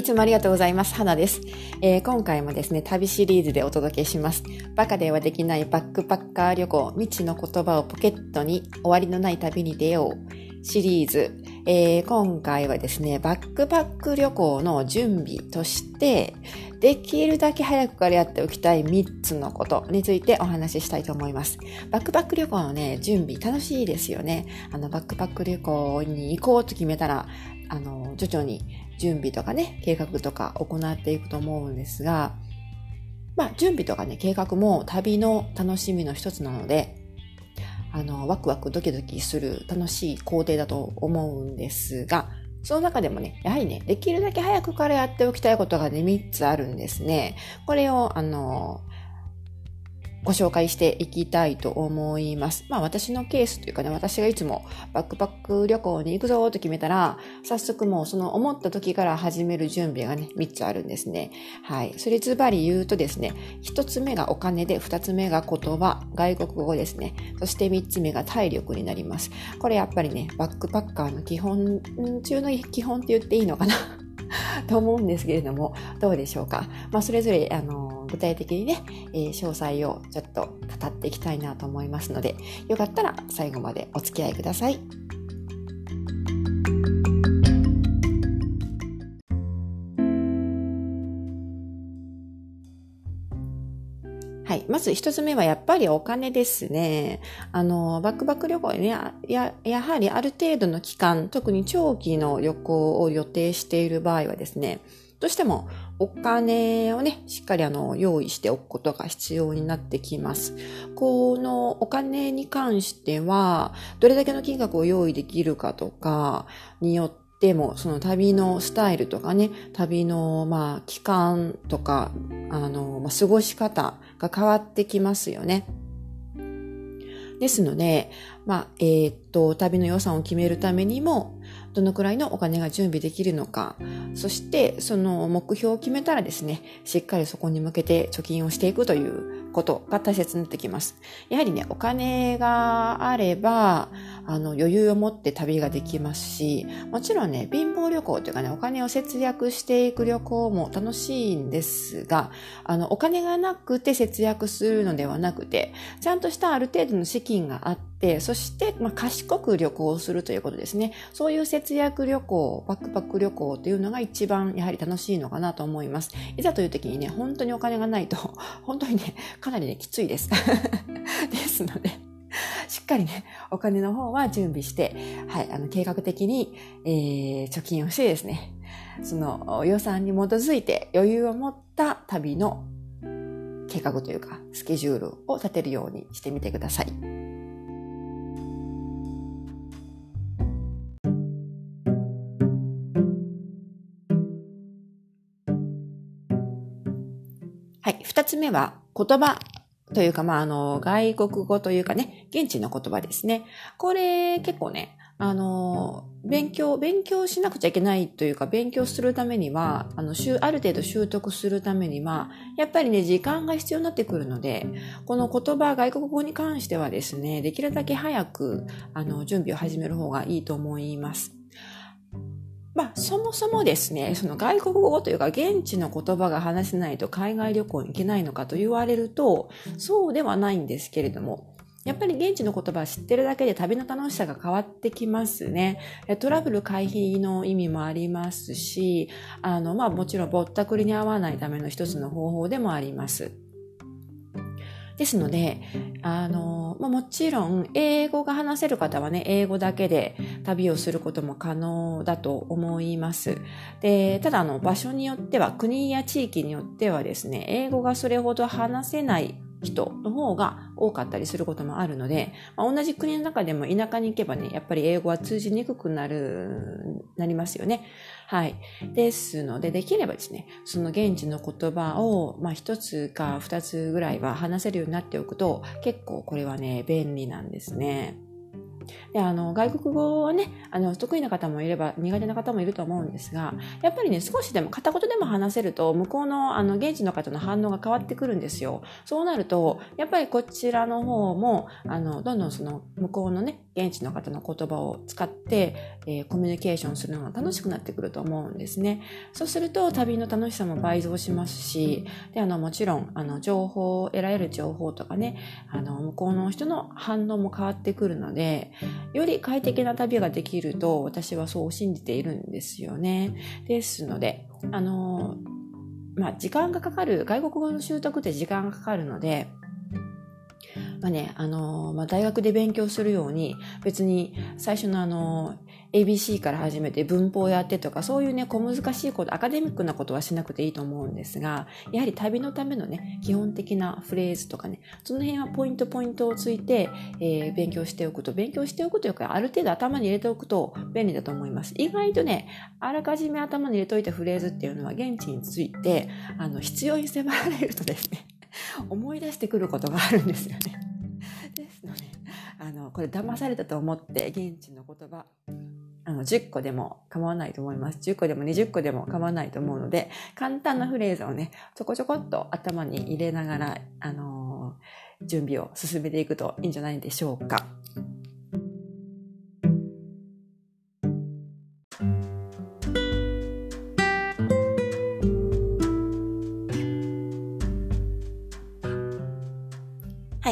いつもありがとうございます。花です、えー、今回もですね、旅シリーズでお届けします。バカではできないバックパッカー旅行、未知の言葉をポケットに終わりのない旅に出ようシリーズ。えー、今回はですね、バックパック旅行の準備として、できるだけ早くからやっておきたい3つのことについてお話ししたいと思います。バックパック旅行のね、準備楽しいですよね。あの、バックパック旅行に行こうと決めたら、あの、徐々に準備とかね、計画とか行っていくと思うんですが、まあ、準備とかね、計画も旅の楽しみの一つなので、あの、ワクワクドキドキする楽しい工程だと思うんですが、その中でもね、やはりね、できるだけ早くからやっておきたいことがね、3つあるんですね。これを、あの、ご紹介していきたいと思います。まあ私のケースというかね、私がいつもバックパック旅行に行くぞと決めたら、早速もうその思った時から始める準備がね、3つあるんですね。はい。それズバリ言うとですね、1つ目がお金で、2つ目が言葉、外国語ですね。そして3つ目が体力になります。これやっぱりね、バックパッカーの基本中の基本って言っていいのかな？と思うんですけれども、どうでしょうか？まあそれぞれ、あの具体的にね、えー、詳細をちょっと語っていきたいなと思いますので、よかったら最後までお付き合いください。はい。まず一つ目はやっぱりお金ですね。あの、バックバック旅行ね、や、やはりある程度の期間、特に長期の旅行を予定している場合はですね、どうしてもお金をね、しっかりあの、用意しておくことが必要になってきます。このお金に関しては、どれだけの金額を用意できるかとかによっても、その旅のスタイルとかね、旅の、まあ、期間とか、あの、まあ、過ごし方が変わってきますよね。ですので、まあ、えー、っと、旅の予算を決めるためにも、どのくらいのお金が準備できるのか、そしてその目標を決めたらですね、しっかりそこに向けて貯金をしていくということが大切になってきます。やはりね、お金があれば、あの、余裕を持って旅ができますし、もちろんね、貧乏旅行というかね、お金を節約していく旅行も楽しいんですが、あの、お金がなくて節約するのではなくて、ちゃんとしたある程度の資金があって、そして、まあ、賢く旅行するということですね。そういう節約旅行、バックパック旅行というのが一番やはり楽しいのかなと思います。いざという時にね、本当にお金がないと、本当にね、かなりね、きついです。ですので、しっかりね、お金の方は準備して、はい、あの、計画的に、えー、貯金をしてですね、その予算に基づいて余裕を持った旅の計画というか、スケジュールを立てるようにしてみてください。はい。二つ目は言葉というか、まあ、あの、外国語というかね、現地の言葉ですね。これ結構ね、あの、勉強、勉強しなくちゃいけないというか、勉強するためには、あの、ある程度習得するためには、やっぱりね、時間が必要になってくるので、この言葉、外国語に関してはですね、できるだけ早く、あの、準備を始める方がいいと思います。まあ、そもそもですね、その外国語というか現地の言葉が話せないと海外旅行に行けないのかと言われると、そうではないんですけれども、やっぱり現地の言葉を知ってるだけで旅の楽しさが変わってきますね。トラブル回避の意味もありますし、あの、まあもちろんぼったくりに合わないための一つの方法でもあります。ですので、あの、まあ、もちろん、英語が話せる方はね、英語だけで旅をすることも可能だと思います。で、ただ、あの、場所によっては、国や地域によってはですね、英語がそれほど話せない人の方が多かったりすることもあるので、まあ、同じ国の中でも田舎に行けばね、やっぱり英語は通じにくくなる、なりますよね。はい。ですので、できればですね、その現地の言葉を、まあ一つか二つぐらいは話せるようになっておくと、結構これはね、便利なんですね。で、あの、外国語はね、あの、得意な方もいれば苦手な方もいると思うんですが、やっぱりね、少しでも片言でも話せると、向こうの、あの、現地の方の反応が変わってくるんですよ。そうなると、やっぱりこちらの方も、あの、どんどんその、向こうのね、現地の方の言葉を使って、えー、コミュニケーションするのが楽しくなってくると思うんですね。そうすると、旅の楽しさも倍増しますし、で、あの、もちろん、あの、情報を、得られる情報とかね、あの、向こうの人の反応も変わってくるので、より快適な旅ができると、私はそう信じているんですよね。ですので、あの、まあ、時間がかかる、外国語の習得って時間がかかるので、まあね、あの、まあ、大学で勉強するように、別に最初のあの、ABC から始めて文法やってとか、そういうね、小難しいこと、アカデミックなことはしなくていいと思うんですが、やはり旅のためのね、基本的なフレーズとかね、その辺はポイントポイントをついて、えー、勉強しておくと、勉強しておくというか、ある程度頭に入れておくと便利だと思います。意外とね、あらかじめ頭に入れといたフレーズっていうのは、現地について、あの、必要に迫られるとですね、思い出してくることがあるんですよね。の、これ騙されたと思って、現地の言葉、あの、10個でも構わないと思います。10個でも20個でも構わないと思うので、簡単なフレーズをね、ちょこちょこっと頭に入れながら、あのー、準備を進めていくといいんじゃないでしょうか。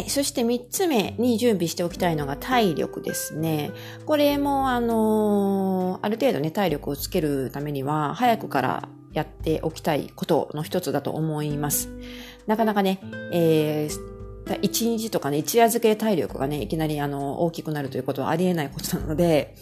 い。そして三つ目に準備しておきたいのが体力ですね。これも、あのー、ある程度ね、体力をつけるためには、早くからやっておきたいことの一つだと思います。なかなかね、えー、一日とかね、一夜漬け体力がね、いきなりあの、大きくなるということはありえないことなので、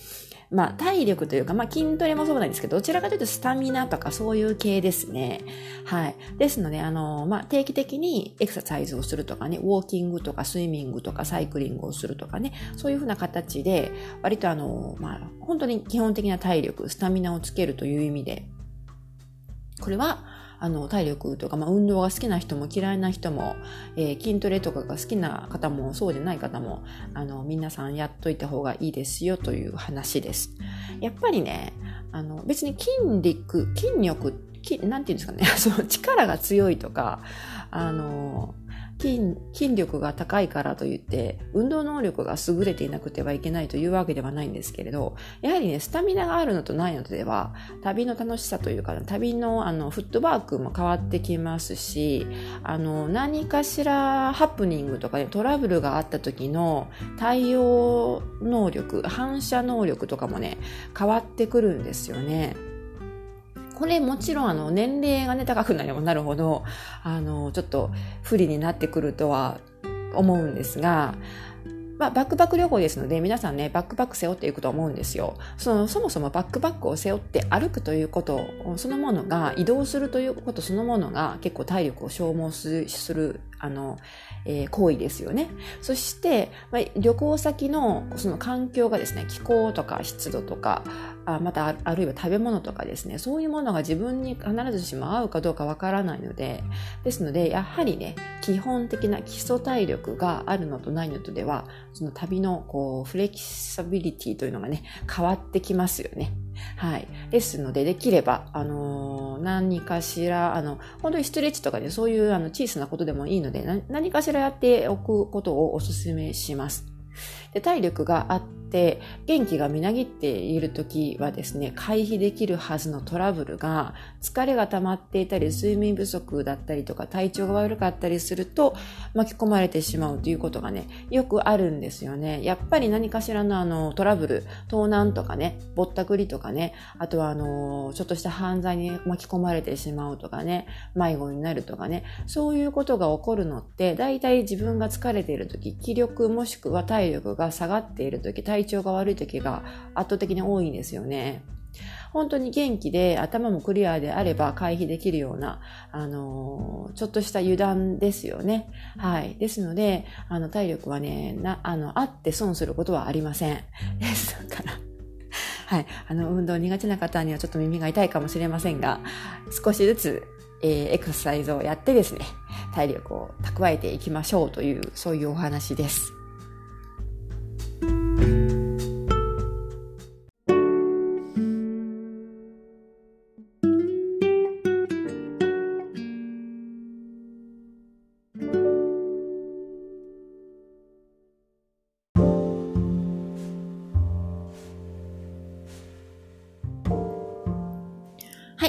まあ、体力というか、まあ、筋トレもそうなんですけど、どちらかというとスタミナとかそういう系ですね。はい。ですので、あの、まあ、定期的にエクササイズをするとかね、ウォーキングとかスイミングとかサイクリングをするとかね、そういうふうな形で、割とあの、まあ、本当に基本的な体力、スタミナをつけるという意味で、これは、あの、体力とか、まあ、運動が好きな人も嫌いな人も、えー、筋トレとかが好きな方もそうでない方も、あの、皆さんやっといた方がいいですよという話です。やっぱりね、あの、別に筋力、筋力、筋、なんていうんですかね、その力が強いとか、あの、筋、筋力が高いからといって、運動能力が優れていなくてはいけないというわけではないんですけれど、やはりね、スタミナがあるのとないのとでは、旅の楽しさというか、旅のあの、フットワークも変わってきますし、あの、何かしらハプニングとかね、トラブルがあった時の対応能力、反射能力とかもね、変わってくるんですよね。これもちろんあの年齢がね高くなればなるほどあのちょっと不利になってくるとは思うんですがまあ、バックパック旅行ですので、皆さんね、バックパック背負っていくと思うんですよ。その、そもそもバックパックを背負って歩くということ、そのものが、移動するということそのものが結構体力を消耗する、あの、えー、行為ですよね。そして、まあ、旅行先のその環境がですね、気候とか湿度とか、あまたあるいは食べ物とかですね、そういうものが自分に必ずしも合うかどうかわからないので、ですので、やはりね、基本的な基礎体力があるのとないのとでは、その旅のこうフレキシビリティというのがね、変わってきますよね。はい。ですので、できれば、あのー、何かしら、あの、本当にストレッチとかで、ね、そういうあの小さなことでもいいので、何かしらやっておくことをお勧めします。で体力があって元気がみなぎっている時はですね回避できるはずのトラブルが疲れが溜まっていたり睡眠不足だったりとか体調が悪かったりすると巻き込まれてしまうということがねよくあるんですよね。やっぱり何かしらのあのトラブル盗難とかねぼったくりとかねあとはあのちょっとした犯罪に巻き込まれてしまうとかね迷子になるとかねそういうことが起こるのって大体自分が疲れている時気力もしくは体力が下がっている時体調が悪い時が圧倒的に多いんですよね。本当に元気で頭もクリアであれば回避できるような、あのー、ちょっとした油断ですよね。はい。ですので、あの、体力はね、な、あの、あって損することはありません。ですから。はい。あの、運動苦手な方にはちょっと耳が痛いかもしれませんが、少しずつ、えー、エクササイズをやってですね、体力を蓄えていきましょうという、そういうお話です。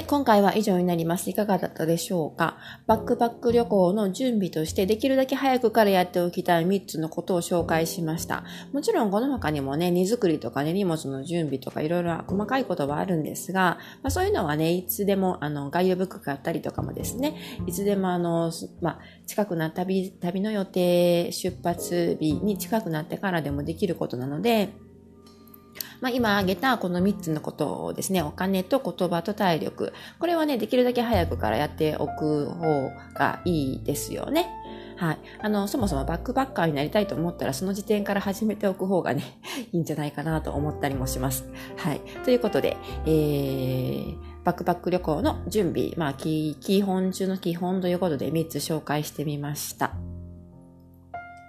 今回は以上になります。いかがだったでしょうか？バックパック旅行の準備としてできるだけ早くからやっておきたい3つのことを紹介しました。もちろんこの他にもね、荷造りとかね、荷物の準備とかいろいろ細かいことはあるんですが、まあ、そういうのはね、いつでもあの、ガイドブックがあったりとかもですね、いつでもあの、まあ、近くな旅、旅の予定、出発日に近くなってからでもできることなので、まあ、今挙げたこの3つのことをですね、お金と言葉と体力。これはね、できるだけ早くからやっておく方がいいですよね。はい。あの、そもそもバックバッカーになりたいと思ったら、その時点から始めておく方がね、いいんじゃないかなと思ったりもします。はい。ということで、えー、バックパック旅行の準備、まあ、基本中の基本ということで3つ紹介してみました。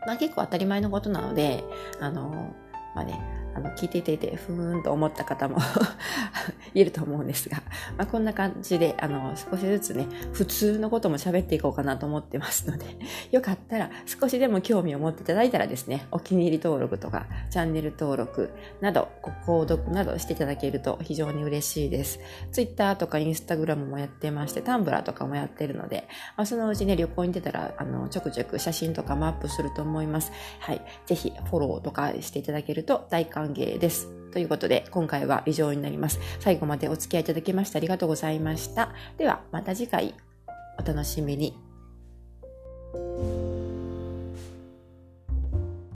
まあ結構当たり前のことなので、あの、まあね、あの聞いていていてふーんと思った方も いると思うんですが、まあ、こんな感じであの少しずつね普通のことも喋っていこうかなと思ってますので よかったら少しでも興味を持っていただいたらですねお気に入り登録とかチャンネル登録などご購読などしていただけると非常に嬉しいです。Twitter とか Instagram もやってましてタンブラーとかもやってるので、まあ、そのうちね旅行に出たらあのちょくちょく写真とかもアップすると思います。はい。ぜひフォローとかしていただけると大歓歓迎です。ということで、今回は以上になります。最後までお付き合いいただきましてありがとうございました。では、また次回、お楽しみに。